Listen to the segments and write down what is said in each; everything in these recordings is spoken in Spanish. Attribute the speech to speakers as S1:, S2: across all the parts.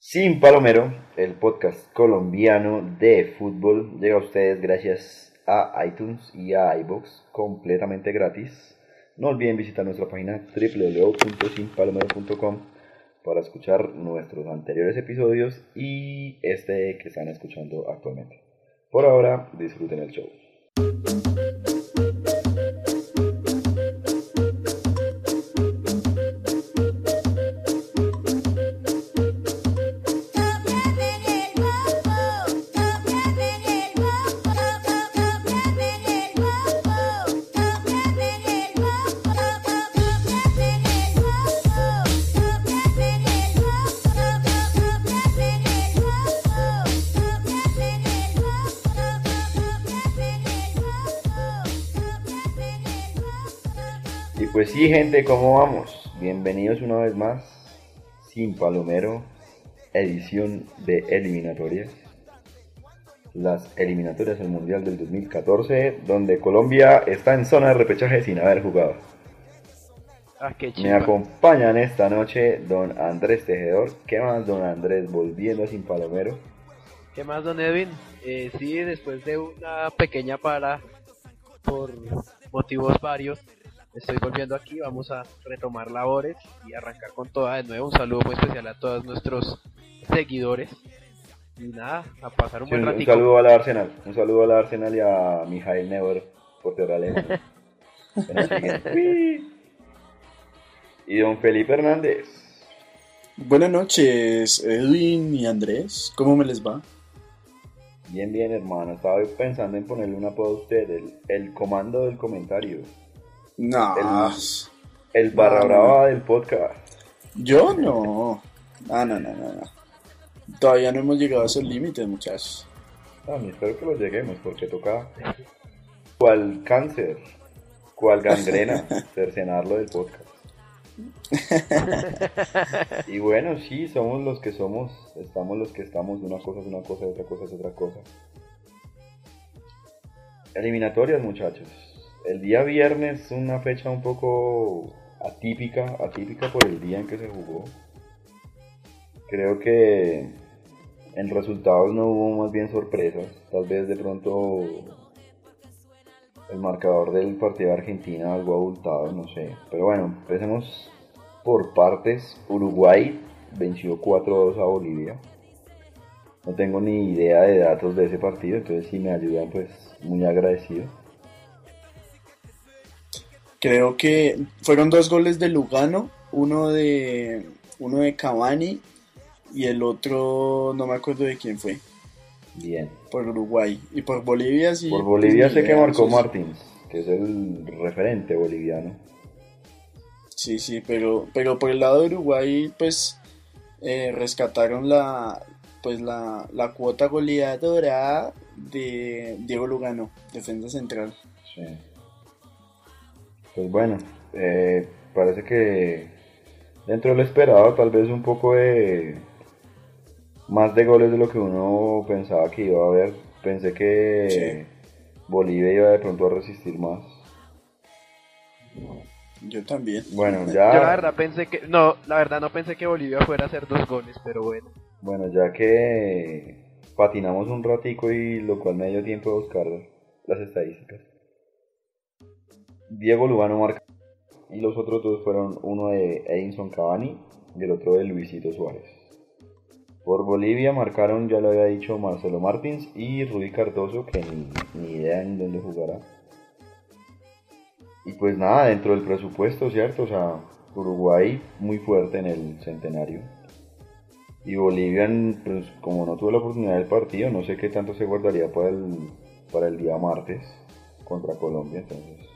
S1: Sin Palomero, el podcast colombiano de fútbol, llega a ustedes gracias a iTunes y a iBox completamente gratis. No olviden visitar nuestra página www.sinpalomero.com para escuchar nuestros anteriores episodios y este que están escuchando actualmente. Por ahora, disfruten el show. Gente, ¿cómo vamos? Bienvenidos una vez más, Sin Palomero, edición de eliminatorias. Las eliminatorias del Mundial del 2014, donde Colombia está en zona de repechaje sin haber jugado.
S2: Ah, qué
S1: Me acompañan esta noche don Andrés Tejedor. ¿Qué más, don Andrés? Volviendo Sin Palomero.
S2: ¿Qué más, don Edwin? Eh, sí, después de una pequeña para por motivos varios, estoy volviendo aquí. Vamos a retomar labores y arrancar con toda de nuevo. Un saludo muy especial a todos nuestros seguidores. Y nada, a pasar un
S1: Sí,
S2: buen
S1: un, un
S2: ratito.
S1: saludo a la Arsenal. Un saludo a la Arsenal y a Mijail Neuer, portero alemán. Y don Felipe Hernández.
S3: Buenas noches, Edwin y Andrés. ¿Cómo me les va?
S1: Bien, bien, hermano. Estaba pensando en ponerle un apodo a usted, el, el comando del comentario.
S3: No,
S1: El- El barra
S3: No, no,
S1: brava del podcast.
S3: yo no. No, no, no, no, no. Todavía no hemos llegado a esos límites, muchachos.
S1: A mí espero que lo lleguemos, porque toca. ¿Cuál cáncer? ¿Cuál gangrena? cercenarlo del podcast. y bueno, sí, somos los que somos, estamos los que estamos, una cosa es una cosa, otra cosa es otra cosa. Eliminatorias, muchachos. El día viernes, una fecha un poco atípica, atípica por el día en que se jugó. Creo que en resultados no hubo más bien sorpresas. Tal vez de pronto el marcador del partido de Argentina algo abultado, no sé. Pero bueno, empecemos por partes. Uruguay venció 4-2 a Bolivia. No tengo ni idea de datos de ese partido, entonces si me ayudan pues muy agradecido.
S3: Creo que fueron dos goles de Lugano, uno de uno de Cavani y el otro no me acuerdo de quién fue,
S1: Bien.
S3: por Uruguay. Y por Bolivia sí.
S1: Por Bolivia sé que marcó. Martins, que es el referente boliviano.
S3: Sí, sí, pero, pero por el lado de Uruguay, pues eh, rescataron la, pues la, la cuota goleadora de Diego Lugano, defensa central.
S1: Sí. Pues bueno, eh, parece que dentro de lo esperado, tal vez un poco de más de goles de lo que uno pensaba que iba a haber. Pensé que Bolivia iba de pronto a resistir más.
S3: Yo también.
S1: Bueno,
S2: Yo la
S1: ya,
S2: verdad pensé que, no, la verdad no pensé que Bolivia fuera a hacer dos goles, pero bueno.
S1: bueno, ya que patinamos un ratico y lo cual me dio tiempo de buscar las estadísticas. Diego Lugano marca y los otros dos fueron uno de Edinson Cavani y el otro de Luisito Suárez. Por Bolivia marcaron, ya lo había dicho, Marcelo Martins y Rudy Cardoso, que ni, ni idea en dónde jugará. Y pues nada, dentro del presupuesto, ¿cierto? O sea, Uruguay muy fuerte en el centenario. Y Bolivia, pues, como no tuve la oportunidad del partido, no sé qué tanto se guardaría para el, para el día martes contra Colombia. Entonces,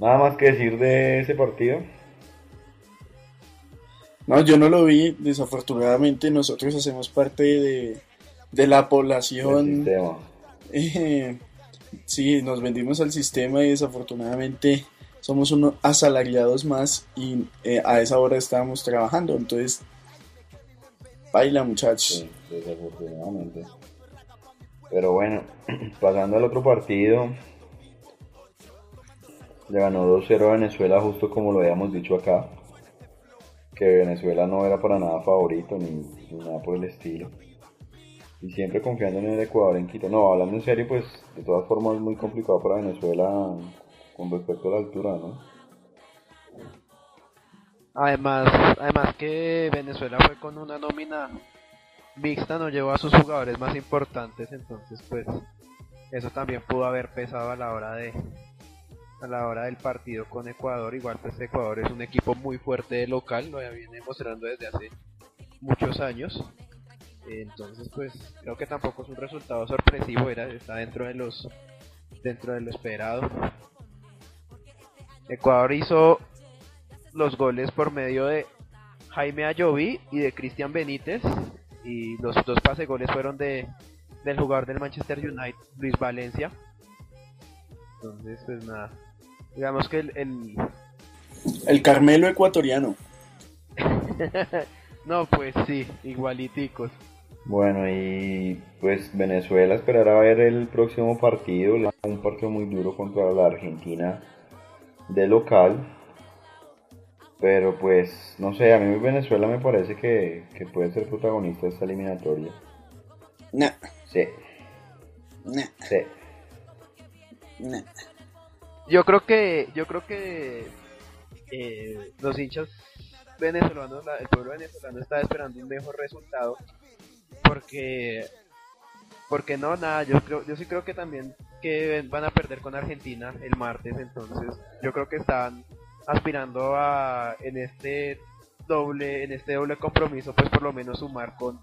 S1: nada más que decir de ese partido.
S3: No, yo no lo vi, desafortunadamente nosotros hacemos parte de, de la población. eh, sí, nos vendimos al sistema y desafortunadamente somos unos asalariados más y eh, a esa hora estábamos trabajando, entonces baila muchachos.
S1: Sí, desafortunadamente. Pero bueno, pasando al otro partido. Le ganó 2-0 a Venezuela, justo como lo habíamos dicho acá. que Venezuela no era para nada favorito ni, nada por el estilo. Y siempre confiando en el Ecuador en Quito. No, hablando en serio, pues de todas formas es muy complicado para Venezuela con respecto a la altura, ¿no?
S2: Además, además que Venezuela fue con una nómina mixta, no llevó a sus jugadores más importantes, entonces pues eso también pudo haber pesado a la hora de a la hora del partido con Ecuador. Igual pues Ecuador es un equipo muy fuerte de local, lo viene mostrando desde hace muchos años. Entonces pues creo que tampoco es un resultado sorpresivo, era está dentro de los dentro de lo esperado. Ecuador hizo los goles por medio de Jaime Ayoví y de Cristian Benítez y los dos pase goles fueron de del jugador del Manchester United, Luis Valencia. Entonces, pues nada. Digamos que el. El,
S3: el Carmelo ecuatoriano.
S2: no, pues sí, igualiticos.
S1: Bueno, y pues Venezuela esperará ver el próximo partido, un partido muy duro contra la Argentina de local. Pero pues, no sé, a mí Venezuela me parece que, que puede ser protagonista de esta eliminatoria.
S3: No.
S1: Sí.
S3: No.
S1: Sí.
S3: No.
S2: Yo creo que, yo creo que eh, los hinchas venezolanos, el pueblo venezolano está esperando un mejor resultado porque porque no nada yo creo yo sí creo que también que van a perder con Argentina el martes entonces yo creo que están aspirando a en este doble en este doble compromiso pues por lo menos sumar con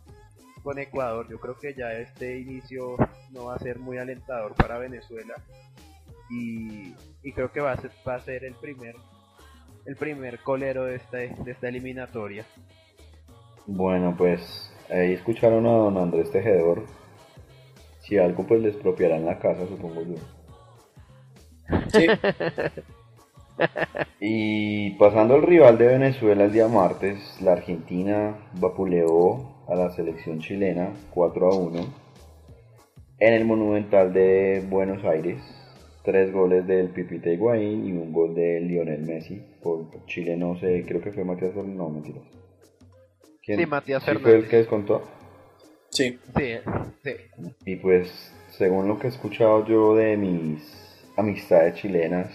S2: con Ecuador. Yo creo que ya este inicio no va a ser muy alentador para Venezuela y, creo que va a ser va a ser el primer el primer colero de esta de esta eliminatoria.
S1: Bueno pues ahí escucharon a don Andrés Tejedor. Si algo pues les propiarán la casa supongo yo.
S3: Sí.
S1: Y pasando al rival de Venezuela el día martes, la Argentina vapuleó a la selección chilena 4 a 1 en el Monumental de Buenos Aires. Tres goles del Pipita Higuaín y un gol de Lionel Messi. Por Chile no sé, creo que fue Matías Fernández. No, mentiras.
S2: ¿Quién? Sí, Matías ¿Sí
S1: fue el que descontó?
S3: Sí.
S2: Sí, sí.
S1: Y pues, según lo que he escuchado yo de mis amistades chilenas,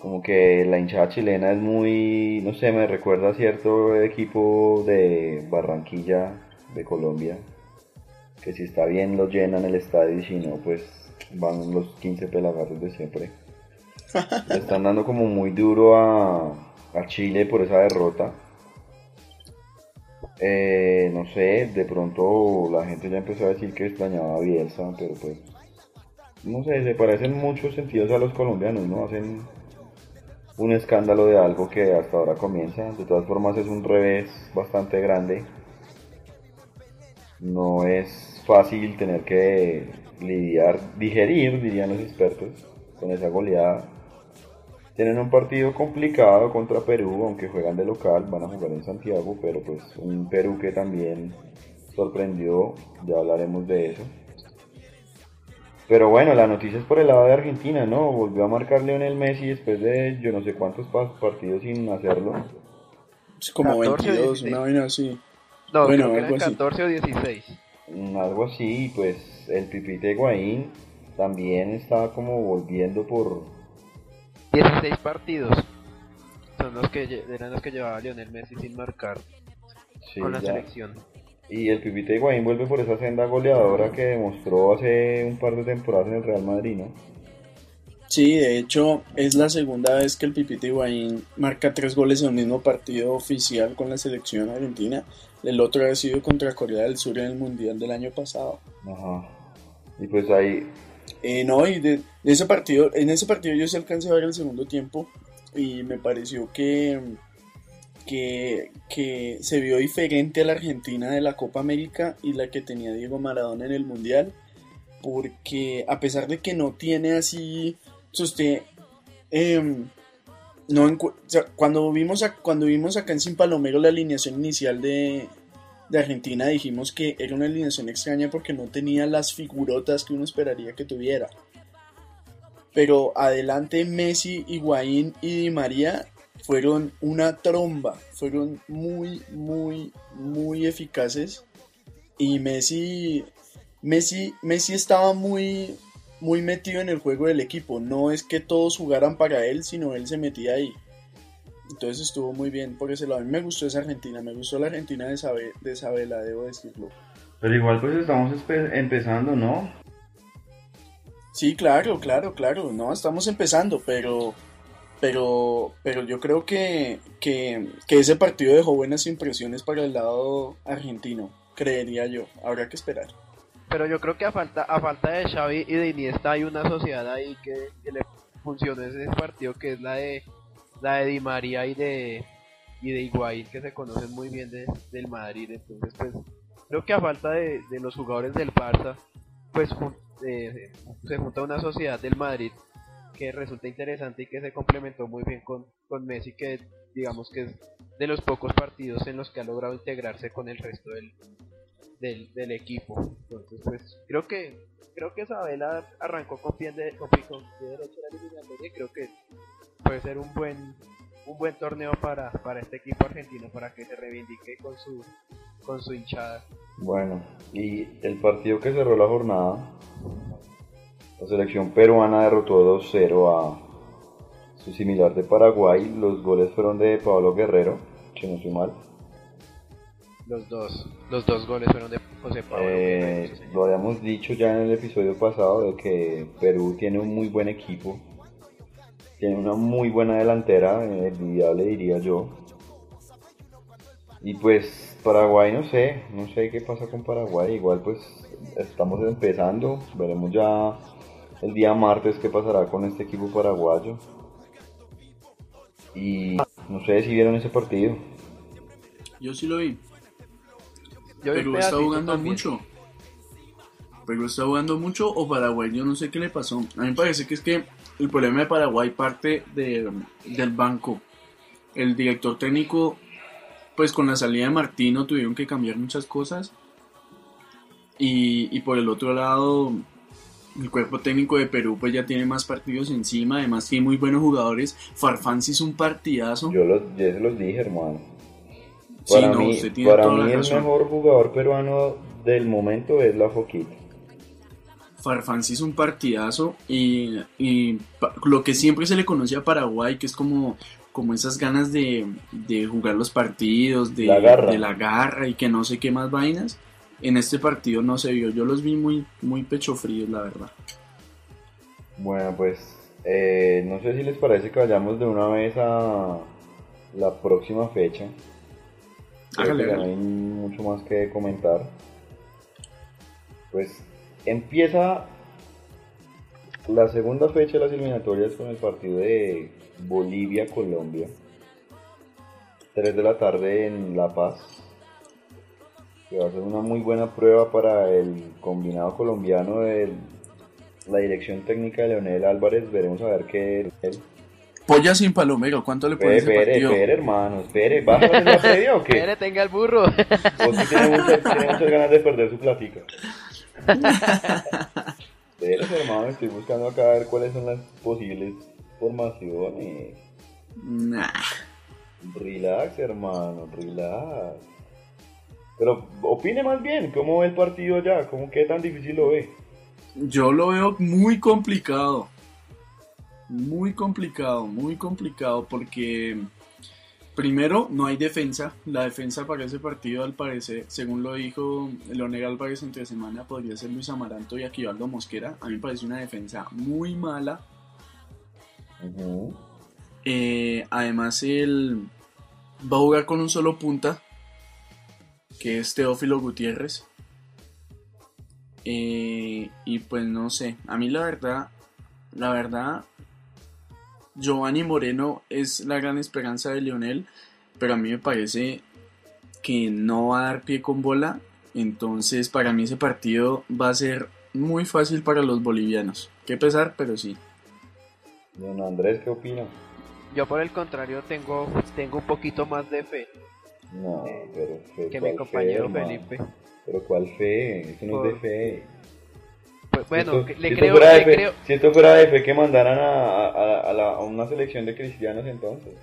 S1: como que la hinchada chilena es muy, no sé, me recuerda a cierto equipo de Barranquilla, de Colombia, que si está bien lo llenan el estadio y si no, pues van los 15 pelagatos de siempre. Le están dando como muy duro a, a Chile por esa derrota. Eh, no sé, de pronto la gente ya empezó a decir que extrañaba a Bielsa, pero pues, no sé, se parecen muchos sentidos a los colombianos, ¿no? Hacen un escándalo de algo que hasta ahora comienza. De todas formas es un revés bastante grande. No es fácil tener que lidiar, digerir, dirían los expertos, con esa goleada. Tienen un partido complicado contra Perú, aunque juegan de local, van a jugar en Santiago, pero pues un Perú que también sorprendió, ya hablaremos de eso. Pero bueno, la noticia es por el lado de Argentina, ¿no? Volvió a marcar Lionel Messi después de yo no sé cuántos partidos sin hacerlo.
S3: Es como 22, una vaina así.
S2: No, bueno, creo que 14 o 16.
S1: Mm, algo así, pues el Pipite Higuaín también estaba como volviendo por...
S2: 16 partidos. Son los que eran los que llevaba Lionel Messi sin marcar con la selección.
S1: Y el Pipita Higuaín vuelve por esa senda goleadora que demostró hace un par de temporadas en el Real Madrid, ¿no?
S3: Sí, de hecho es la segunda vez que el Pipita Higuaín marca tres goles en el mismo partido oficial con la selección argentina. El otro ha sido contra Corea del Sur en el Mundial del año pasado.
S1: Ajá. Y pues ahí...
S3: Eh, no, y de, ese partido, en ese partido yo sí alcancé a ver el segundo tiempo y me pareció que que, se vio diferente a la Argentina de la Copa América y la que tenía Diego Maradona en el Mundial, porque a pesar de que no tiene así, usted, em, no cuando vimos cuando vimos acá en Sin Palomero la alineación inicial de, de Argentina dijimos que era una alineación extraña porque no tenía las figurotas que uno esperaría que tuviera. Pero adelante Messi, Higuaín y Di María fueron una tromba, fueron muy, muy, muy eficaces. Y Messi, Messi, Messi estaba muy, muy metido en el juego del equipo. No es que todos jugaran para él, sino él se metía ahí. Entonces estuvo muy bien por ese lado. A mí me gustó esa Argentina, me gustó la Argentina de, Sabe, de Sabela, debo decirlo.
S1: Pero igual pues estamos empezando, ¿no?
S3: Sí, claro, claro, claro. No, estamos empezando, pero pero, pero yo creo que, que, ese partido dejó buenas impresiones para el lado argentino, creería yo. Habrá que esperar.
S2: Pero yo creo que a falta, a falta de Xavi y de Iniesta hay una sociedad ahí que, le funciona ese partido que es la de la de Di María y de y de Higuaín que se conocen muy bien de, del Madrid. Entonces pues creo que a falta de, de los jugadores del Barça pues eh, se junta una sociedad del Madrid que resulta interesante y que se complementó muy bien con, con Messi, que digamos que es de los pocos partidos en los que ha logrado integrarse con el resto del, del, equipo. Entonces, pues creo que creo que Isabela arrancó con pie, de, con derecho la eliminatoria y creo que puede ser un buen un buen torneo para, para este equipo argentino para que se reivindique con su con su hinchada.
S1: Bueno, y el partido que cerró la jornada la selección peruana derrotó 2-0 a su similar de Paraguay. Los goles fueron de Pablo Guerrero, si no mal.
S2: Los dos, los dos goles fueron de José Pablo
S1: eh, lo habíamos dicho ya en el episodio pasado de que Perú tiene un muy buen equipo. Tiene una muy buena delantera, envidiable diría yo. Y pues Paraguay no sé, no sé qué pasa con Paraguay. Igual pues estamos empezando, veremos ya el día martes qué pasará con este equipo paraguayo. Y no sé si vieron ese partido.
S3: Yo sí lo vi. Perú está jugando mucho. Perú está jugando mucho o Paraguay, yo no sé qué le pasó. A mí me parece que es que el problema de Paraguay parte de, del banco. El director técnico, pues con la salida de Martino tuvieron que cambiar muchas cosas. Y, y por el otro lado, el cuerpo técnico de Perú pues ya tiene más partidos encima, además tiene muy buenos jugadores. Farfán sí es un partidazo.
S1: Yo, los, ya se los dije, hermano. Para mí, para mí el mejor jugador peruano del momento es la Foquita.
S3: Farfán sí es un partidazo y, y, lo que siempre se le conoce a Paraguay, que es como, como esas ganas de, de jugar los partidos, de de la garra y que no sé qué más vainas en este partido no se vio. Yo los vi muy, muy pecho fríos, la verdad.
S1: Bueno, pues eh, no sé si les parece que vayamos de una vez a la próxima fecha. No hay mucho más que comentar. Pues empieza la segunda fecha de las eliminatorias con el partido de Bolivia-Colombia. 3 de la tarde en La Paz que va a ser una muy buena prueba para el combinado colombiano de la dirección técnica de Leonel Álvarez. Veremos a ver qué él.
S3: Polla sin palomero, ¿cuánto le puede
S1: ese partido? Espere, hermano, espere. ¿Vas a la serie o qué?
S2: Espere, tenga el burro.
S1: Vos tiene muchas, tiene muchas ganas de perder su platica. Espere, hermano, estoy buscando acá a ver cuáles son las posibles formaciones.
S3: Nah.
S1: Relax, hermano, relax. Pero opine más bien, ¿cómo ve el partido ya? ¿Cómo qué tan difícil lo ve?
S3: Yo lo veo muy complicado. Muy complicado, muy complicado porque primero no hay defensa. La defensa para ese partido al parecer, según lo dijo Leonel Álvarez entre semana, podría ser Luis Amaranto y Aquivaldo Mosquera. A mí me parece una defensa muy mala. Eh, además, él va a jugar con un solo punta, que es Teófilo Gutiérrez. Eh, y pues no sé, a mí la verdad, la verdad, Giovanni Moreno es la gran esperanza de Lionel, pero a mí me parece que no va a dar pie con bola, entonces para mí ese partido va a ser muy fácil para los bolivianos. Qué pesar, pero sí.
S1: Don Andrés, ¿qué opina?
S2: Yo por el contrario tengo, tengo un poquito más de fe.
S1: No, pero fe,
S2: que mi compañero Felipe.
S1: Pero ¿cuál fe? Eso no es de fe.
S2: Pues bueno,
S1: si
S2: le,
S1: si
S2: creo,
S1: le
S2: creo.
S1: Si esto fuera de fe, que mandaran a, a, a, la, a, una selección de cristianos entonces.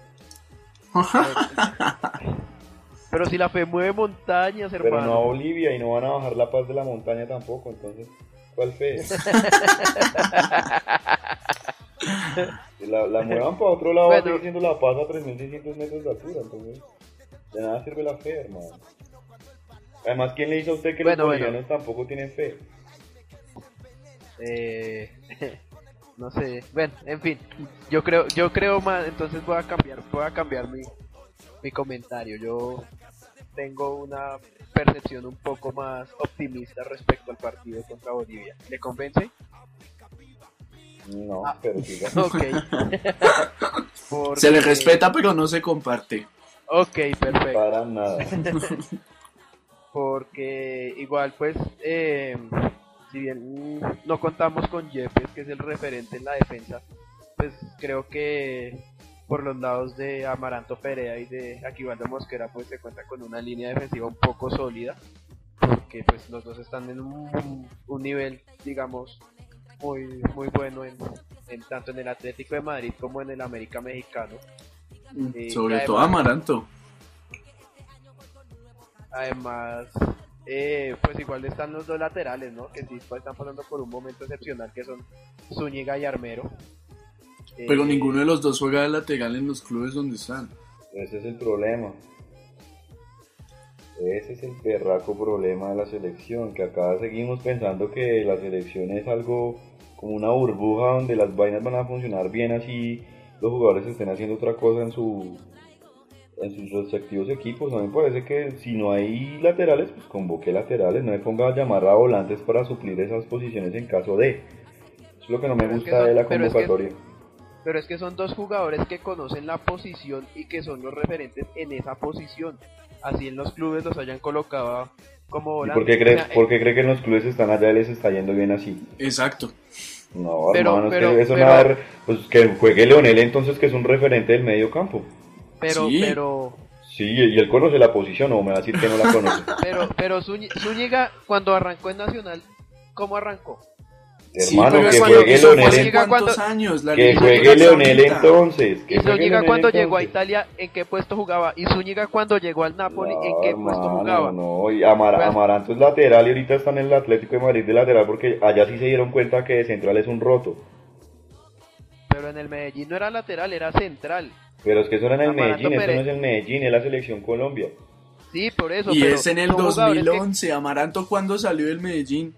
S2: Pero si la fe mueve montañas, hermano.
S1: Pero no a Bolivia y no van a bajar la paz de la montaña tampoco, entonces, ¿cuál fe? la, la muevan para otro lado, bueno. sigue siendo la paz a 3.600 metros de altura, entonces, de nada sirve la fe, hermano. Además, ¿quién le dice a usted que los bolivianos tampoco tienen fe?
S2: Eh, no sé, bueno, en fin, yo creo, yo creo más, entonces voy a cambiar, voy a cambiar mi, mi comentario. Yo tengo una percepción un poco más optimista respecto al partido contra Bolivia. ¿Le convence?
S1: No, ah. pero diga.
S3: Se le respeta, pero no se comparte.
S2: Ok, perfecto.
S1: Para nada.
S2: Porque igual, pues, eh, si bien no contamos con Jeffes, que es el referente en la defensa, pues creo que por los lados de Amaranto Perea y de Aquivaldo Mosquera, pues se cuenta con una línea defensiva un poco sólida, porque pues los dos están en un, nivel, digamos, muy muy bueno en, tanto en el Atlético de Madrid como en el América Mexicano.
S3: Mm, eh, sobre todo Amaranto.
S2: Además, eh, pues igual están los dos laterales, ¿no? Que sí están pasando por un momento excepcional, que son Zúñiga y Armero.
S3: Pero eh, ninguno de los dos juega de lateral en los clubes donde están.
S1: Ese es el problema. Ese es el perraco problema de la selección, que acá seguimos pensando que la selección es algo como una burbuja donde las vainas van a funcionar bien así los jugadores estén haciendo otra cosa en su en sus respectivos equipos. A mí me parece que si no hay laterales, pues convoque laterales, no me ponga a llamar a volantes para suplir esas posiciones en caso de. Eso es lo que no me gusta de la convocatoria.
S2: pero es que son dos jugadores que conocen la posición y que son los referentes en esa posición. Así en los clubes los hayan colocado como volantes.
S1: ¿Y por qué cree, ¿por qué cree que en los clubes están allá y les está yendo bien así?
S3: Exacto.
S1: No, hermano, que eso nada, pues que juegue Leonel entonces que es un referente del medio campo.
S2: Pero, pero.
S1: Sí, y él conoce la posición, o me va a decir que no la conoce.
S2: pero, pero Zúñiga, cuando arrancó en Nacional, ¿cómo arrancó?
S1: Hermano, que juegue Leonel
S3: ¿Cuántos años?
S1: que juegue Leonel entonces.
S2: y Zúñiga cuando llegó a Italia, ¿en qué puesto jugaba? Y Zúñiga cuando llegó al Napoli, ¿en qué puesto jugaba?
S1: No, y Amar pues- Amaranto es lateral y ahorita está en el Atlético de Madrid de lateral porque allá sí se dieron cuenta que de central es un roto.
S2: Pero en el Medellín no era lateral, era central.
S1: Pero es que eso era en el Medellín, eso no es el Medellín, es la selección Colombia.
S2: Sí, por eso.
S3: Y es en el 2011, Amaranto cuando salió del Medellín.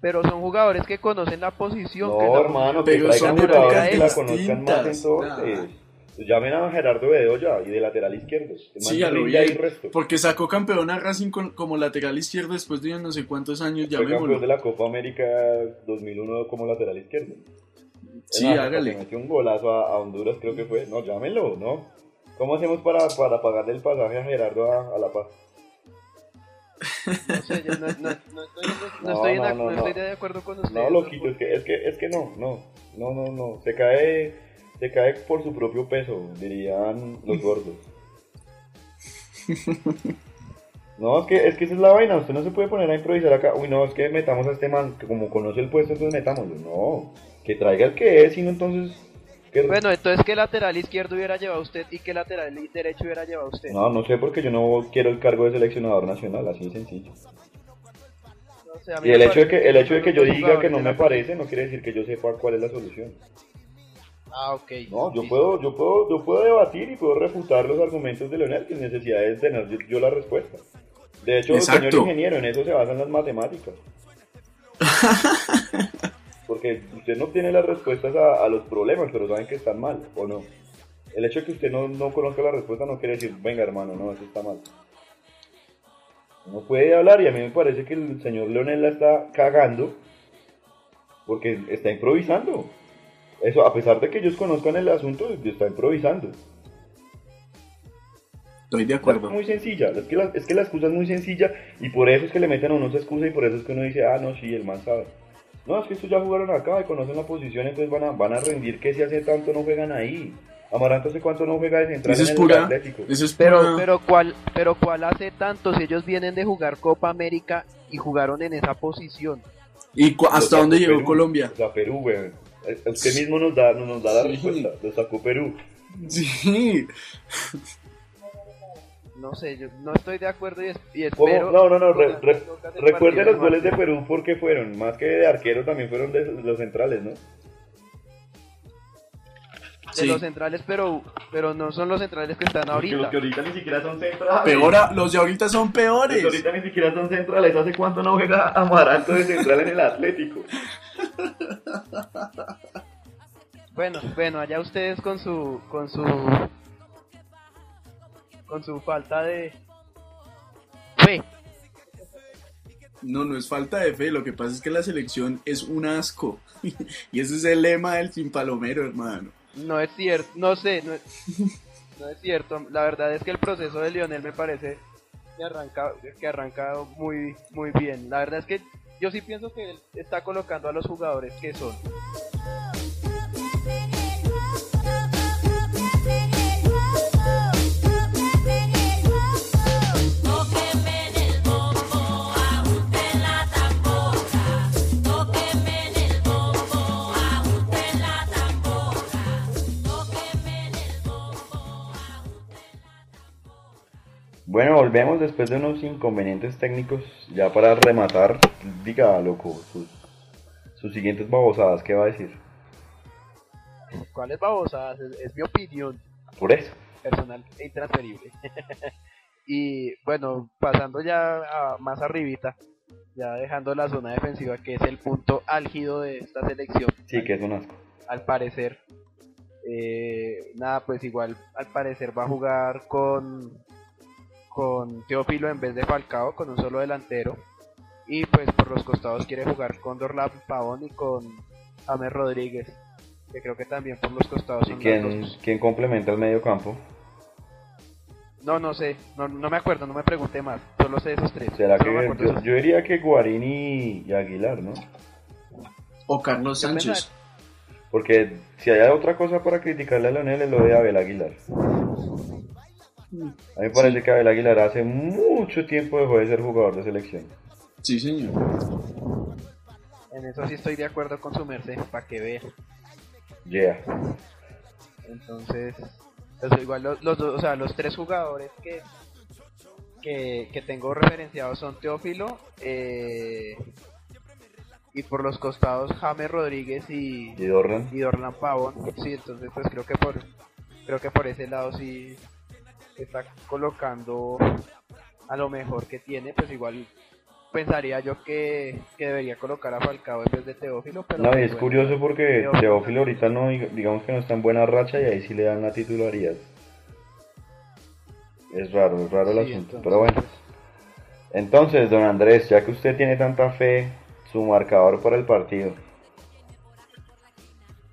S2: Pero son jugadores que conocen la posición.
S1: No,
S2: que
S1: hermano, que pero son jugadores que la conozcan más entonces. Pues llamen a Gerardo Bedoya y de lateral izquierdo.
S3: Sí, ya lo vi. Porque sacó campeón a Racing como lateral izquierdo después de no sé cuántos años.
S1: ya Fue campeón de la Copa América 2001 como lateral izquierdo.
S3: Sí, hágale.
S1: Metió un golazo a, Honduras, creo que fue. No, llámenlo, ¿no? ¿Cómo hacemos para, para pagarle el pasaje a Gerardo a, La Paz?
S2: No sé, yo no, no, no, estoy, no, estoy, de acuerdo con usted.
S1: No, loquito, es que, es que, es que no, no, no, no, no. Se cae, se cae por su propio peso, dirían los gordos. No, es que, es que esa es la vaina, usted no se puede poner a improvisar acá. Uy, no, es que metamos a este man, que como conoce el puesto, entonces metámoslo. No, que traiga el que es, sino entonces...
S2: Bueno, entonces que lateral izquierdo hubiera llevado usted y que lateral derecho hubiera llevado usted.
S1: No, no sé porque yo no quiero el cargo de seleccionador nacional, así de sencillo. y el hecho, de que, el hecho de que yo diga que no me parece no quiere decir que yo sepa cuál es la solución.
S2: Ah, ok.
S1: No, yo puedo, yo puedo, yo puedo debatir y puedo refutar los argumentos de Leonel sin necesidad de tener yo, la respuesta. De hecho, señor ingeniero, en eso se basan las matemáticas. porque usted no tiene las respuestas a, los problemas, pero saben que están mal, ¿o no? El hecho de que usted no, no conozca la respuesta no quiere decir, venga hermano, no, eso está mal. No puede hablar y a mí me parece que el señor Leonel la está cagando porque está improvisando. Eso, a pesar de que ellos conozcan el asunto, está improvisando.
S3: Estoy de acuerdo.
S1: Es muy sencilla, es que, la, es que la excusa es muy sencilla y por eso es que le meten a uno esa excusa y por eso es que uno dice, ah, no, sí, el man sabe. No, es que estos ya jugaron acá y conocen la posición, entonces van a, van a rendir que si hace tanto no juegan ahí. Amaranto hace cuánto no juega de central
S3: en el Atlético.
S2: pero, pero, ¿cuál, pero ¿cuál hace tanto si ellos vienen de jugar Copa América y jugaron en esa posición?
S3: ¿Y hasta dónde llegó Colombia?
S1: O sea, Perú, güey. Usted mismo nos da, nos da la respuesta. Lo sacó Perú.
S3: Sí.
S2: No sé, yo no estoy de acuerdo y, y espero...
S1: No, no, no, recuerde los goles de Perú porque fueron, más que de arquero también fueron de los centrales, ¿no?
S2: de los centrales, pero pero no son los centrales que están ahorita.
S1: Los que ahorita ni siquiera son centrales.
S3: Peor, los de ahorita son peores.
S1: Los que ahorita ni siquiera son centrales. ¿Hace cuánto no juega Amaranto de central en el Atlético?
S2: Bueno, bueno, allá ustedes con su con su con su falta de fe.
S3: No, no es falta de fe, lo que pasa es que la selección es un asco. y ese es el lema del Sin Palomero, hermano.
S2: No es cierto, no sé, no es, no es cierto. La verdad es que el proceso de Lionel me parece que arranca, que arranca muy, muy bien. La verdad es que yo sí pienso que él está colocando a los jugadores que son.
S1: Bueno, volvemos después de unos inconvenientes técnicos. Ya para rematar, diga, loco, sus, siguientes babosadas, ¿qué va a decir?
S2: ¿Cuáles babosadas? Es, mi opinión.
S1: Por eso.
S2: Personal e intransferible. y bueno, pasando ya más arribita, ya dejando la zona defensiva, que es el punto álgido de esta selección.
S1: Sí, que es un asco.
S2: Al parecer. Eh, nada, pues igual al parecer va a jugar con con Teófilo en vez de Falcao, con un solo delantero. Y pues por los costados quiere jugar con Dorlap Pavón y con Amer Rodríguez, que creo que también por los costados
S1: ¿Y quién, quién complementa el medio campo?
S2: No, no sé, no, me acuerdo, no me pregunté más, solo sé esos tres.
S1: ¿Será que yo, diría que Guarini y Aguilar, ¿no?
S3: O Carlos Sánchez.
S1: Porque si hay otra cosa para criticarle a Leonel es lo de Abel Aguilar. A mí me parece que Abel Aguilar hace mucho tiempo dejó de ser jugador de selección.
S3: Sí, señor.
S2: En eso sí estoy de acuerdo con su merced, para que vea.
S1: Yeah.
S2: Entonces, pues igual los, los, o sea, los tres jugadores que, que, tengo referenciados son Teófilo, eh, y por los costados James Rodríguez y,
S1: ¿Y Dorlan?
S2: y Dorlan Pavón. Sí, entonces pues creo que por creo que por ese lado sí está colocando a lo mejor que tiene, pues igual pensaría yo que, debería colocar a Falcao en vez de Teófilo. Pero
S1: no, y es curioso porque Teófilo. ahorita no, digamos que no está en buena racha y ahí sí le dan la titularidad. Es raro, es raro el asunto, pero bueno. Entonces, don Andrés, ya que usted tiene tanta fe, su marcador para el partido.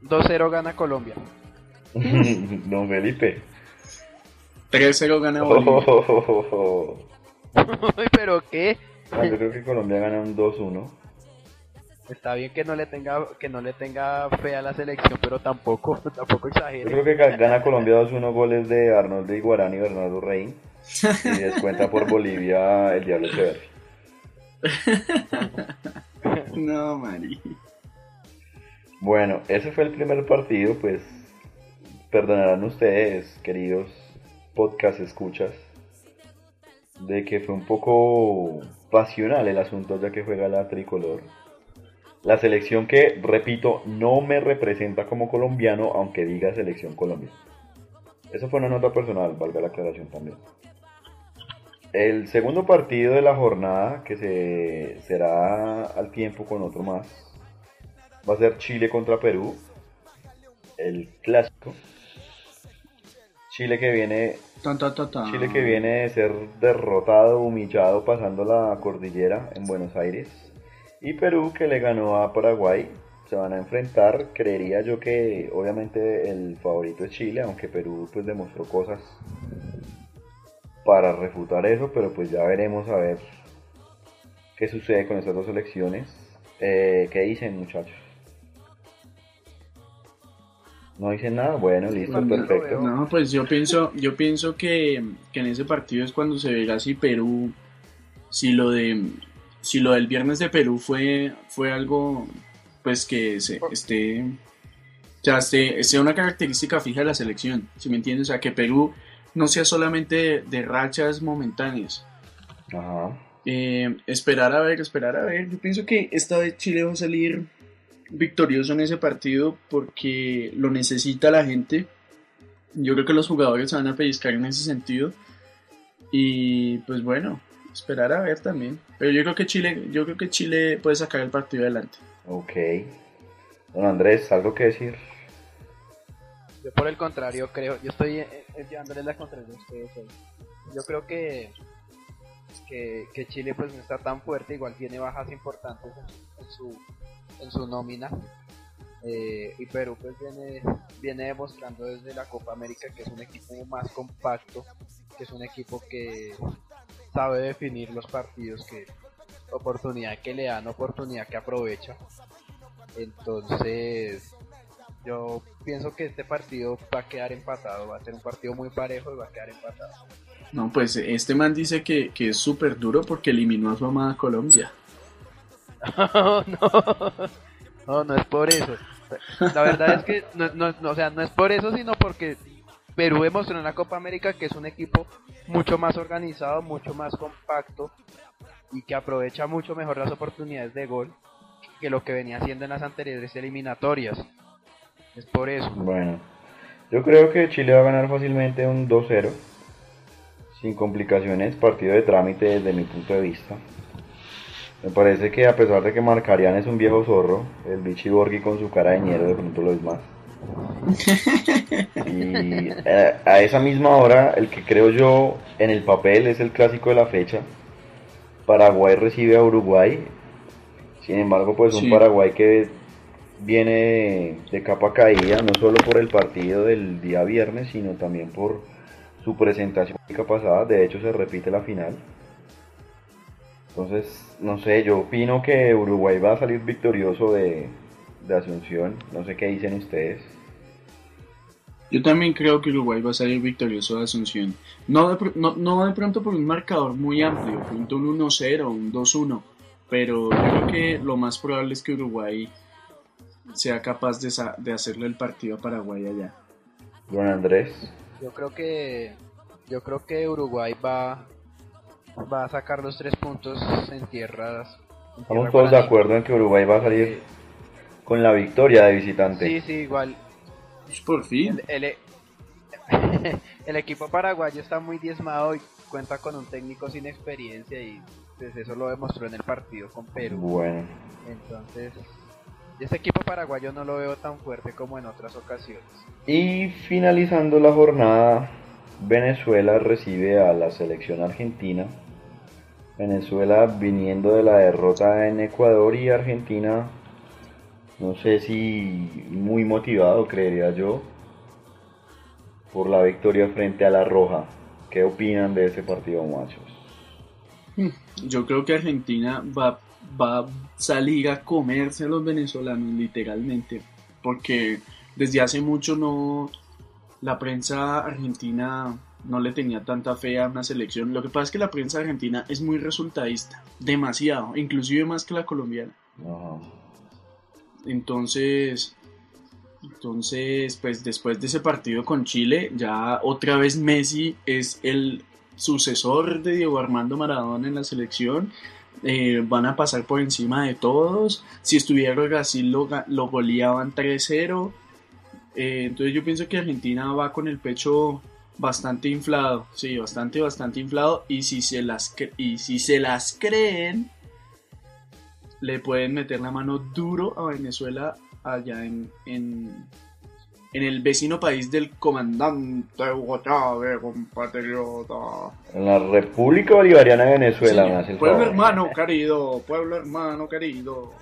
S2: 2-0 gana Colombia.
S1: don Felipe.
S3: 3-0 gana Bolivia.
S2: ¿Pero qué?
S1: Ah, yo creo que Colombia gana un 2-1.
S2: Está bien que no le tenga que no le tenga fe a la selección, pero tampoco tampoco exagere.
S1: Yo creo que gana Colombia 2-1 goles de Arnold de Iguarán y Bernardo Rey. Y descuenta por Bolivia el Diablo Echeverri.
S3: no, Mari.
S1: Bueno, ese fue el primer partido, pues perdonarán ustedes, queridos podcast escuchas de que fue un poco pasional el asunto ya que juega la tricolor. La selección que, repito, no me representa como colombiano, aunque diga selección Colombia. Eso fue una nota personal, valga la aclaración también. El segundo partido de la jornada, que se será al tiempo con otro más, va a ser Chile contra Perú, el clásico. Chile que viene Chile que viene de ser derrotado, humillado pasando la cordillera en Buenos Aires. Y Perú que le ganó a Paraguay. Se van a enfrentar, creería yo que obviamente el favorito es Chile, aunque Perú pues demostró cosas para refutar eso, pero pues ya veremos a ver qué sucede con estas dos elecciones. Eh, ¿Qué dicen muchachos? No dice nada, bueno, listo, perfecto.
S3: No, pues yo pienso, yo pienso que, en ese partido es cuando se verá si Perú, si lo de, si lo del viernes de Perú fue, fue algo, pues que se, esté, o sea, esté, una característica fija de la selección, si me entiendes, o sea, que Perú no sea solamente de, rachas momentáneas.
S1: Ajá.
S3: Eh, esperar a ver, esperar a ver. Yo pienso que esta vez Chile va a salir victorioso en ese partido porque lo necesita la gente. Yo creo que los jugadores se van a pellizcar en ese sentido. Y pues bueno, esperar a ver también. Pero yo creo que Chile, yo creo que Chile puede sacar el partido adelante.
S1: Ok. Don Andrés, ¿algo que decir?
S2: Yo por el contrario creo, yo estoy eh, eh, llevándole la contraria a ustedes Yo creo que, que, Chile pues no está tan fuerte, igual tiene bajas importantes en, su, en su nómina. Eh, y Perú pues viene, viene demostrando desde la Copa América que es un equipo más compacto, que es un equipo que sabe definir los partidos, que oportunidad que le dan, oportunidad que aprovecha. Entonces, yo pienso que este partido va a quedar empatado, va a ser un partido muy parejo y va a quedar empatado.
S3: No, pues este man dice que, es súper duro porque eliminó a su amada Colombia.
S2: no, no, no es por eso. La verdad es que, no, no, o sea, no es por eso, sino porque Perú demostró en la Copa América que es un equipo mucho más organizado, mucho más compacto y que aprovecha mucho mejor las oportunidades de gol que lo que venía haciendo en las anteriores eliminatorias. Es por eso.
S1: Bueno, yo creo que Chile va a ganar fácilmente un 2-0, sin complicaciones, partido de trámite desde mi punto de vista. Me parece que a pesar de que Marcarian es un viejo zorro, el Bichi Borghi con su cara de ñero de pronto lo es más. Y eh, a esa misma hora, el que creo yo en el papel es el clásico de la fecha. Paraguay recibe a Uruguay. Sin embargo, pues un Paraguay que viene de capa caída, no solo por el partido del día viernes, sino también por su presentación pasada. De hecho, se repite la final. Entonces, no sé, yo opino que Uruguay va a salir victorioso de, de Asunción. No sé qué dicen ustedes.
S3: Yo también creo que Uruguay va a salir victorioso de Asunción. No de, no, de pronto por un marcador muy amplio, un 1-0, un 2-1. Pero yo creo que lo más probable es que Uruguay sea capaz de, de hacerle el partido a Paraguay allá.
S1: Juan Andrés.
S2: Yo creo que yo creo que Uruguay va va a sacar los tres puntos en tierras.
S1: Estamos todos de acuerdo en que Uruguay va a salir con la victoria de visitante.
S2: Sí, sí, igual.
S3: Pues por fin.
S2: El, el, equipo paraguayo está muy diezmado y cuenta con un técnico sin experiencia y pues eso lo demostró en el partido con Perú.
S1: Bueno.
S2: Entonces, este equipo paraguayo no lo veo tan fuerte como en otras ocasiones.
S1: Y finalizando la jornada, Venezuela recibe a la selección argentina. Venezuela viniendo de la derrota en Ecuador y Argentina no sé si muy motivado, creería yo, por la victoria frente a la Roja. ¿Qué opinan de ese partido, machos?
S3: Hmm, yo creo que Argentina va, va a salir a comerse a los venezolanos, literalmente, porque desde hace mucho no la prensa argentina no le tenía tanta fe a una selección. Lo que pasa es que la prensa argentina es muy resultadista, demasiado, inclusive más que la colombiana. Entonces, entonces, pues después de ese partido con Chile, ya otra vez Messi es el sucesor de Diego Armando Maradona en la selección. Eh, van a pasar por encima de todos. Si estuviera Brasil lo, lo goleaban 3-0. Eh, entonces yo pienso que Argentina va con el pecho bastante inflado. Sí, bastante, bastante inflado. Y si se las, y si se las creen, le pueden meter la mano duro a Venezuela allá en, en, el vecino país del comandante Guatave, compatriota.
S1: En la República Bolivariana de Venezuela,
S3: Pueblo hermano querido, pueblo hermano querido.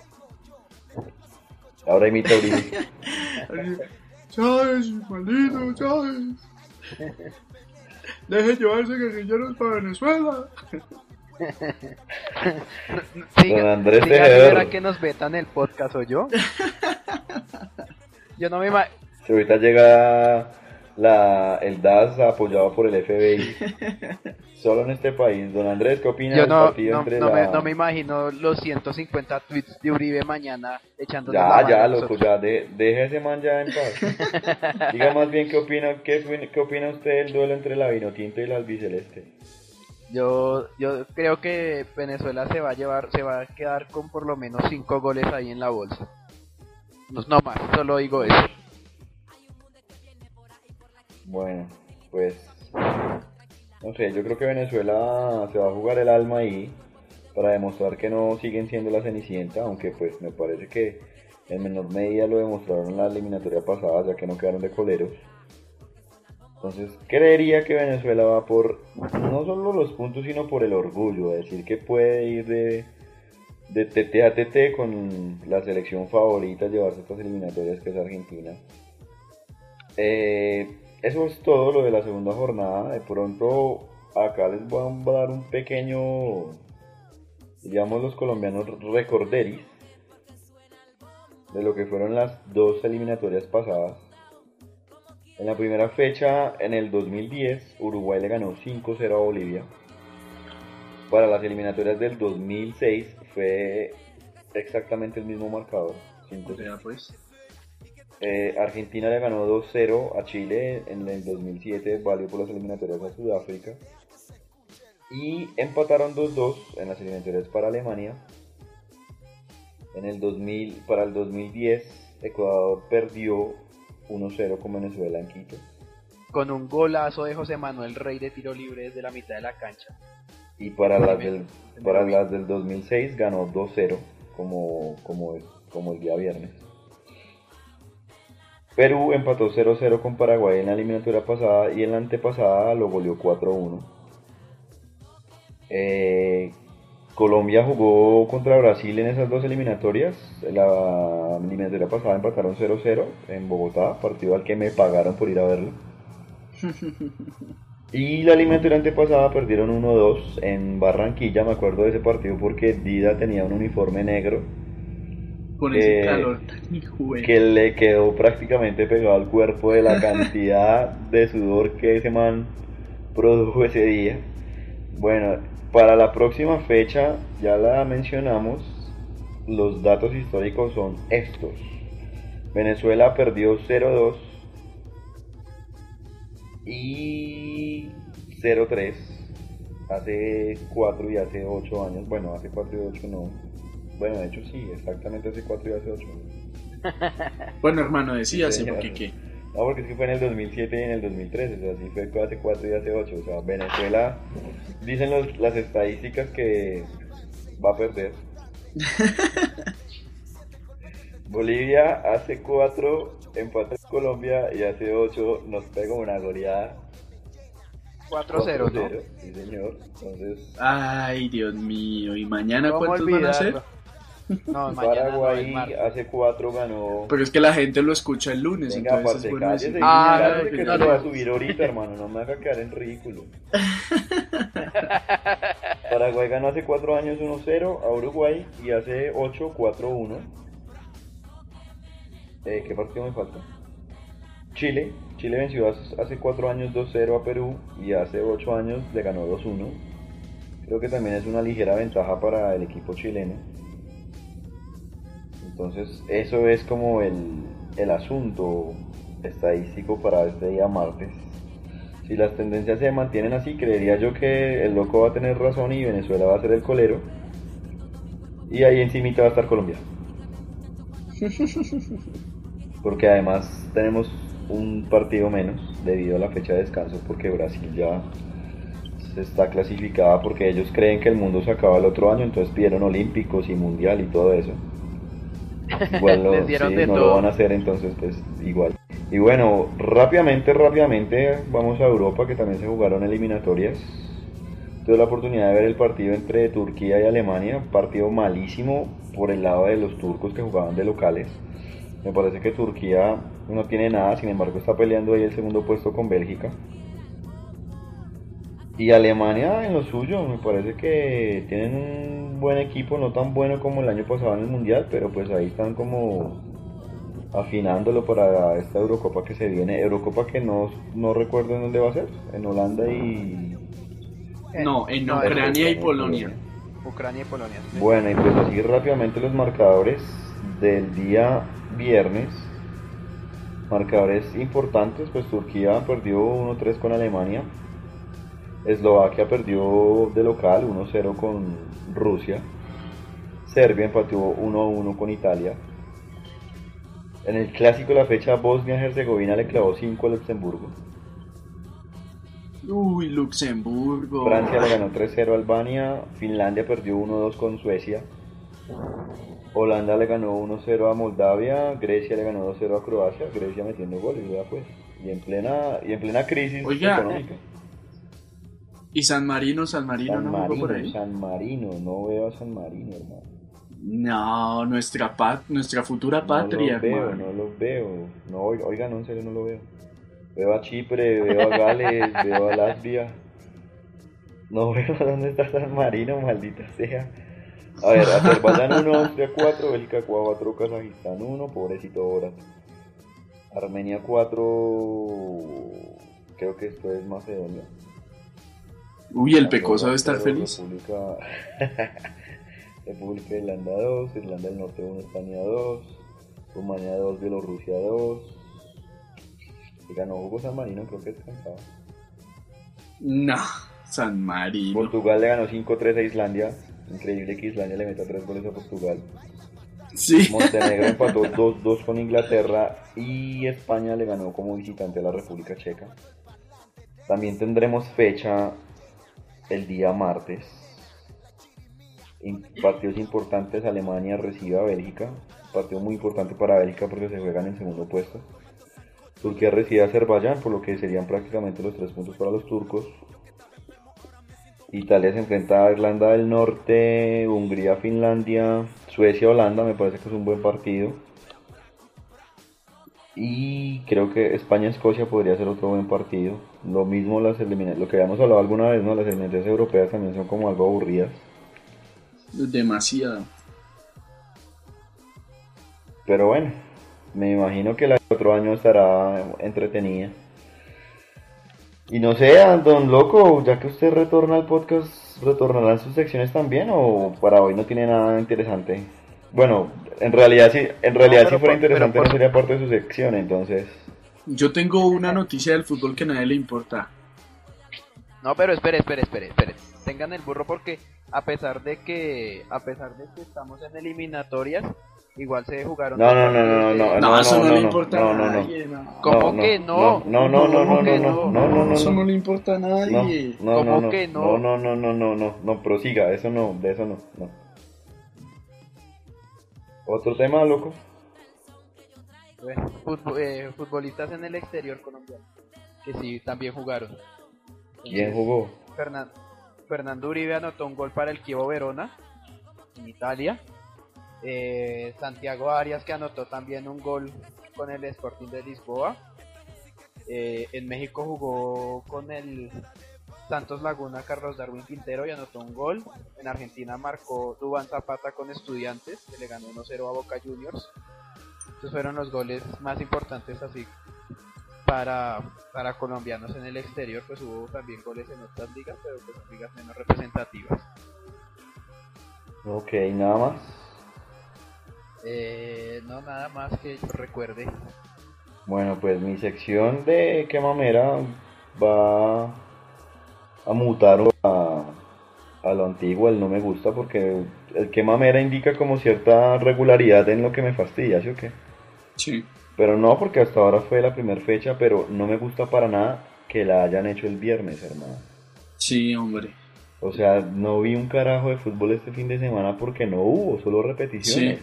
S1: Ahora imita a Uribe.
S3: Chávez, maldito Chávez. Deje llevarse guerrilleros para Venezuela.
S2: Don Andrés diga, que nos vetan el podcast o yo? Yo no me imagino.
S1: Si ahorita llega la, el DAS apoyado por el FBI. Solo en este país. Don Andrés, ¿qué opina
S2: Yo
S1: del
S2: no,
S1: partido
S2: no,
S1: entre
S2: no
S1: la...
S2: me, no me imagino los 150 tweets de Uribe mañana echando
S1: Ya, ya, loco, ya, de, deje ese man ya en paz. Diga más bien qué opina, qué, opina- qué opina usted del duelo entre la Vinotinto y la Albiceleste.
S2: Yo, yo creo que Venezuela se va a llevar, se va a quedar con por lo menos 5 goles ahí en la bolsa. No, no más, solo digo eso.
S1: Bueno, pues no sé, yo creo que Venezuela se va a jugar el alma ahí para demostrar que no siguen siendo la Cenicienta, aunque pues me parece que en menor medida lo demostraron en la eliminatoria pasada, ya que no quedaron de coleros. Entonces creería que Venezuela va por no solo los puntos, sino por el orgullo, de decir que puede ir de, de TT a TT con la selección favorita, llevarse estas eliminatorias que es Argentina. Eh, eso es todo lo de la segunda jornada. De pronto, acá les voy a dar un pequeño, digamos, los colombianos recorderis de lo que fueron las dos eliminatorias pasadas. En la primera fecha, en el 2010, Uruguay le ganó 5-0 a Bolivia. Para las eliminatorias del 2006 fue exactamente el mismo marcador. 5-0.
S3: Vea, pues.
S1: Eh, Argentina le ganó 2-0 a Chile en el 2007, valió por las eliminatorias a Sudáfrica. Y empataron 2-2 en las eliminatorias para Alemania. En el 2000, para el 2010, Ecuador perdió 1-0 con Venezuela en Quito.
S2: Con un golazo de José Manuel Rey de tiro libre desde la mitad de la cancha.
S1: Y para las del, para las del 2006 ganó 2-0 como, como, como el día viernes. Perú empató 0-0 con Paraguay en la eliminatoria pasada y en la antepasada lo goleó 4-1. Eh, Colombia jugó contra Brasil en esas dos eliminatorias. La eliminatoria pasada empataron 0-0 en Bogotá, partido al que me pagaron por ir a verlo. Y la eliminatoria antepasada perdieron 1-2 en Barranquilla, me acuerdo de ese partido porque Dida tenía un uniforme negro
S3: Con ese
S1: Eh,
S3: calor tan
S1: que le quedó prácticamente pegado al cuerpo de la cantidad de sudor que ese man produjo ese día. Bueno, para la próxima fecha, ya la mencionamos, los datos históricos son estos. Venezuela perdió 0-2 y 0-3 hace 4 y hace 8 años. Bueno, hace 4 y 8 no. Bueno, de hecho sí, exactamente hace 4 y hace 8 años.
S3: Bueno, hermano, decíase,
S1: Sí,
S3: porque
S1: señor.
S3: qué.
S1: No, porque es que fue en el 2007 y en el 2013, o sea, sí fue hace 4 y hace 8. O sea, Venezuela, dicen los- las estadísticas que va a perder. Bolivia hace 4 empata con Colombia y hace 8 nos pega una goleada.
S2: 4-0, ¿no?
S1: 4-0, Sí, señor. Entonces,
S3: Ay, Dios mío. ¿Y mañana
S2: ¿Cómo
S3: cuántos van a hacer?
S2: No, no,
S1: Paraguay
S2: martes.
S1: hace 4 ganó.
S3: Pero es que la gente lo escucha el lunes,
S1: Venga,
S3: entonces es bueno
S1: cállese,
S3: decir.
S2: Ah, no,
S1: que
S2: no,
S1: lo
S2: no.
S1: va a subir ahorita, hermano, no me haga quedar en ridículo. Paraguay ganó hace 4 años 1-0 a Uruguay y hace 8 4-1. Eh, ¿Qué partido me falta? Chile. Chile venció hace- hace 4 años 2-0 a Perú y hace 8 años le ganó 2-1. Creo que también es una ligera ventaja para el equipo chileno. Entonces, eso es como el, el asunto estadístico para este día martes. Si las tendencias se mantienen así, creería yo que el loco va a tener razón y Venezuela va a ser el colero. Y ahí encimita va a estar Colombia. Porque además tenemos un partido menos debido a la fecha de descanso porque Brasil ya se está clasificada porque ellos creen que el mundo se acaba el otro año, entonces pidieron olímpicos y mundial y todo eso. Igual lo-
S2: Les dieron
S1: sí,
S2: de
S1: no lo
S2: todo.
S1: van a hacer, entonces pues igual. Y bueno, rápidamente, rápidamente vamos a Europa que también se jugaron eliminatorias. Tuve la oportunidad de ver el partido entre Turquía y Alemania, un partido malísimo por el lado de los turcos que jugaban de locales. Me parece que Turquía no tiene nada, sin embargo está peleando ahí el segundo puesto con Bélgica. Y Alemania en lo suyo, me parece que tienen un buen equipo, no tan bueno como el año pasado en el Mundial, pero pues ahí están como afinándolo para esta Eurocopa que se viene. Eurocopa que no, no recuerdo en dónde va a ser, en Holanda y...
S3: No, en Ucrania y Polonia.
S2: Ucrania y Polonia.
S1: Bueno, y pues así rápidamente los marcadores del día viernes. Marcadores importantes, pues Turquía perdió 1-3 con Alemania. Eslovaquia perdió de local 1-0 con Rusia. Serbia empató 1-1 con Italia. En el clásico de la fecha, Bosnia-Herzegovina le clavó 5 a Luxemburgo.
S3: Uy, Luxemburgo.
S1: Francia le ganó 3-0 a Albania. Finlandia perdió 1-2 con Suecia. Holanda le ganó 1-0 a Moldavia. Grecia le ganó 2-0 a Croacia. Grecia metiendo goles, ya pues. Y en plena, y en plena crisis económica.
S3: ¿Y San Marino, San Marino
S1: San
S3: no
S1: Marino,
S3: por ahí?
S1: San Marino, no veo a San Marino, hermano.
S3: No, nuestra pat nuestra futura patria,
S1: no lo veo,
S3: hermano.
S1: no lo veo. No, oiga, no, en serio no lo veo. Veo a Chipre, veo a Gales, veo a Latvia. No veo dónde está San Marino, maldita sea. A ver, Azerbaiyán 1, Austria 4, Bélgica 4, Kazajistán 1, pobrecito ahora. Armenia 4, creo que esto es Macedonia.
S3: Uy, el Pecoso debe estar feliz.
S1: República, República de Irlanda 2, Irlanda del Norte 1, España 2, Rumania 2, Bielorrusia 2. Y ganó Hugo San Marino, creo que descansaba.
S3: No, San Marino.
S1: Portugal le ganó 5-3 a Islandia. Increíble que Islandia le meta 3 goles a Portugal.
S3: Sí.
S1: Montenegro empató 2-2 con Inglaterra y España le ganó como visitante a la República Checa. También tendremos fecha el día martes. Partidos importantes, Alemania recibe a Bélgica. Partido muy importante para Bélgica porque se juegan en segundo puesto. Turquía recibe a Azerbaiyán, por lo que serían prácticamente los tres puntos para los turcos. Italia se enfrenta a Irlanda del Norte, Hungría, Finlandia, Suecia, Holanda, me parece que es un buen partido. Y creo que España-Escocia podría ser otro buen partido. Lo mismo las eliminatorias, lo que habíamos hablado alguna vez, ¿no? Las eliminatorias europeas también son como algo aburridas.
S3: Demasiado.
S1: Pero bueno, me imagino que el otro año estará entretenida. Y no sé, Don Loco, ya que usted retorna al podcast, ¿retornarán sus secciones también o para hoy no tiene nada interesante? Bueno, en realidad sí, en realidad
S2: pero
S1: si fuera
S2: por-
S1: interesante
S2: por-
S1: no sería parte de su sección, entonces.
S3: Yo tengo una noticia del fútbol que a nadie le importa.
S2: No, pero espere, espere, espere, espere. Tengan el burro porque a pesar de que a pesar de que estamos en eliminatorias, igual se jugaron
S1: No, no, no, no,
S2: de-
S1: no,
S3: No, eso no,
S1: no,
S3: le
S1: no,
S3: importa
S1: no,
S3: a
S1: no, no.
S3: nadie. No,
S2: ¿Cómo que no?
S1: No, no, no, no,
S2: ¿Cómo
S1: no, no,
S2: no?
S1: no, no, no,
S3: Eso no
S1: no.
S3: le importa a
S1: No,
S3: nadie.
S1: no,
S2: ¿Cómo
S1: no, no,
S2: que no?
S1: no, no, no, no, no, no, prosiga, eso no, de eso no, no. Otro tema, loco.
S2: Bueno, futbo- eh, futbolistas en el exterior colombiano que sí también jugaron.
S1: ¿Quién jugó?
S2: Fernan- Fernando Uribe anotó un gol para el Chievo Verona en Italia. Eh, Santiago Arias que anotó también un gol con el Sporting de Lisboa. Eh, en México jugó con el Santos Laguna Carlos Darwin Quintero y anotó un gol. En Argentina marcó Dubán Zapata con Estudiantes que le ganó 1-0 a Boca Juniors. Estos fueron los goles más importantes así para, para colombianos en el exterior, pues hubo también goles en otras ligas, pero pues ligas menos representativas.
S1: Ok, nada más.
S2: Eh, no, nada más que yo recuerde.
S1: Bueno, pues mi sección de qué mamera va a mutar a, a lo antiguo, el no me gusta, porque el que mamera indica como cierta regularidad en lo que me fastidia, ¿sí o qué?
S3: Sí.
S1: Pero no, porque hasta ahora fue la primera fecha, pero no me gusta para nada que la hayan hecho el viernes, hermano.
S3: Sí, hombre.
S1: O sea, no vi un carajo de fútbol este fin de semana porque no hubo, solo repeticiones.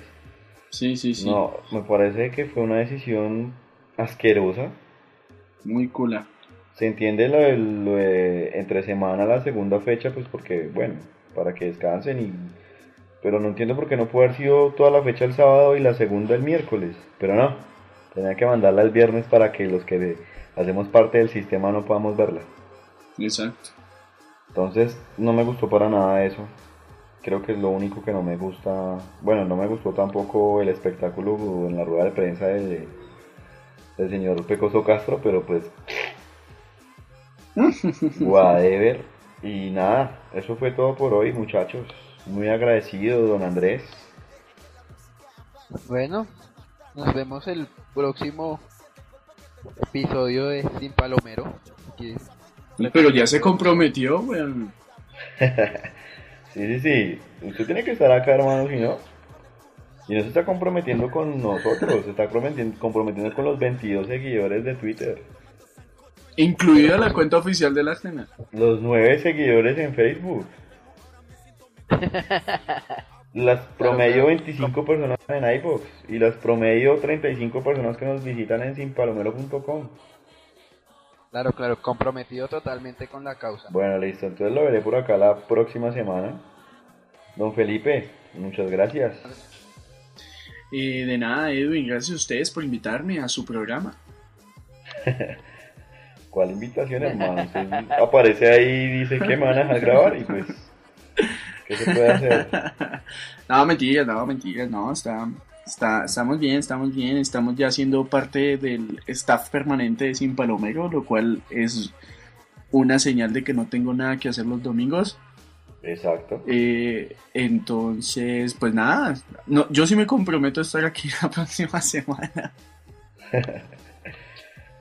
S3: Sí, sí, sí.
S1: No, me parece que fue una decisión asquerosa.
S3: Muy cula.
S1: Se entiende lo de, lo de entre semana la segunda fecha, pues porque, bueno, para que descansen y... Pero no entiendo por qué no puede haber sido toda la fecha el sábado y la segunda el miércoles. Pero no, tenía que mandarla el viernes para que los que hacemos parte del sistema no podamos verla.
S3: Exacto.
S1: Entonces, no me gustó para nada eso. creo que es lo único que no me gusta. Bueno, no me gustó tampoco el espectáculo en la rueda de prensa del, del señor Pecoso Castro, pero pues. whatever. Y nada, eso fue todo por hoy, muchachos. Muy agradecido, don Andrés.
S2: Bueno, nos vemos el próximo episodio de Sin Palomero.
S3: Pero ya se comprometió, weón.
S1: Sí, sí, sí. Usted tiene que estar acá, hermano, si no. Y no se está comprometiendo con nosotros, se está comprometiendo, comprometiendo con los 22 seguidores de Twitter.
S3: Incluida la cuenta oficial de la cena.
S1: Los 9 seguidores en Facebook. Las promedio 25 personas en iVoox y las promedio 35 personas que nos visitan en sinpalomero.com.
S2: Claro, claro, comprometido totalmente con la causa.
S1: Bueno, listo, entonces lo veré por acá la próxima semana. Don Felipe, muchas gracias.
S3: Eh, de nada, Edwin, gracias a ustedes por invitarme a su programa.
S1: ¿Cuál invitación, hermano? Usted aparece ahí y dice que me van a dejar grabar y pues, ¿qué se puede hacer?
S3: No, mentiras, no, mentiras, no, está, está, estamos bien, estamos bien, estamos ya siendo parte del staff permanente de Sin Palomero, lo cual es una señal de que no tengo nada que hacer los domingos.
S1: Exacto.
S3: Eh, entonces, pues nada, no, yo sí me comprometo a estar aquí la próxima semana.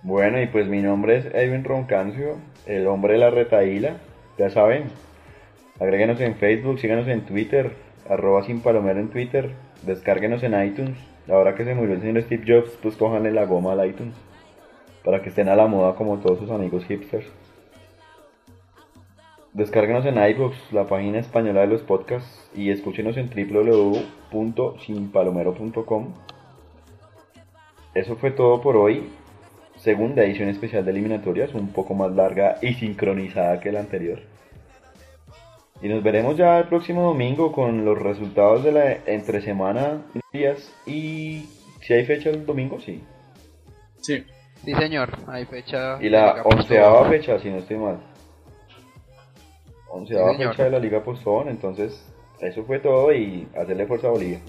S1: Bueno, y pues mi nombre es Edwin Roncancio, el hombre de la retaíla, ya saben. Agréguenos en Facebook, síganos en Twitter, arroba sin palomero en Twitter, descárguenos en iTunes. Ahora que se murió el señor Steve Jobs, pues cójanle la goma al iTunes, para que estén a la moda como todos sus amigos hipsters. Descárguenos en iVoox, la página española de los podcasts, y escúchenos en www.sinpalomero.com. Eso fue todo por hoy. Segunda edición especial de eliminatorias, un poco más larga y sincronizada que la anterior. Y nos veremos ya el próximo domingo con los resultados de la entre semana días y si hay fecha el domingo, sí.
S3: Sí,
S2: Sí, señor, hay fecha.
S1: Y la onceava
S2: Postobón.
S1: fecha, si no estoy mal. Onceava
S2: Sí,
S1: fecha de la Liga Postón, entonces eso fue todo y hacerle fuerza a Bolivia.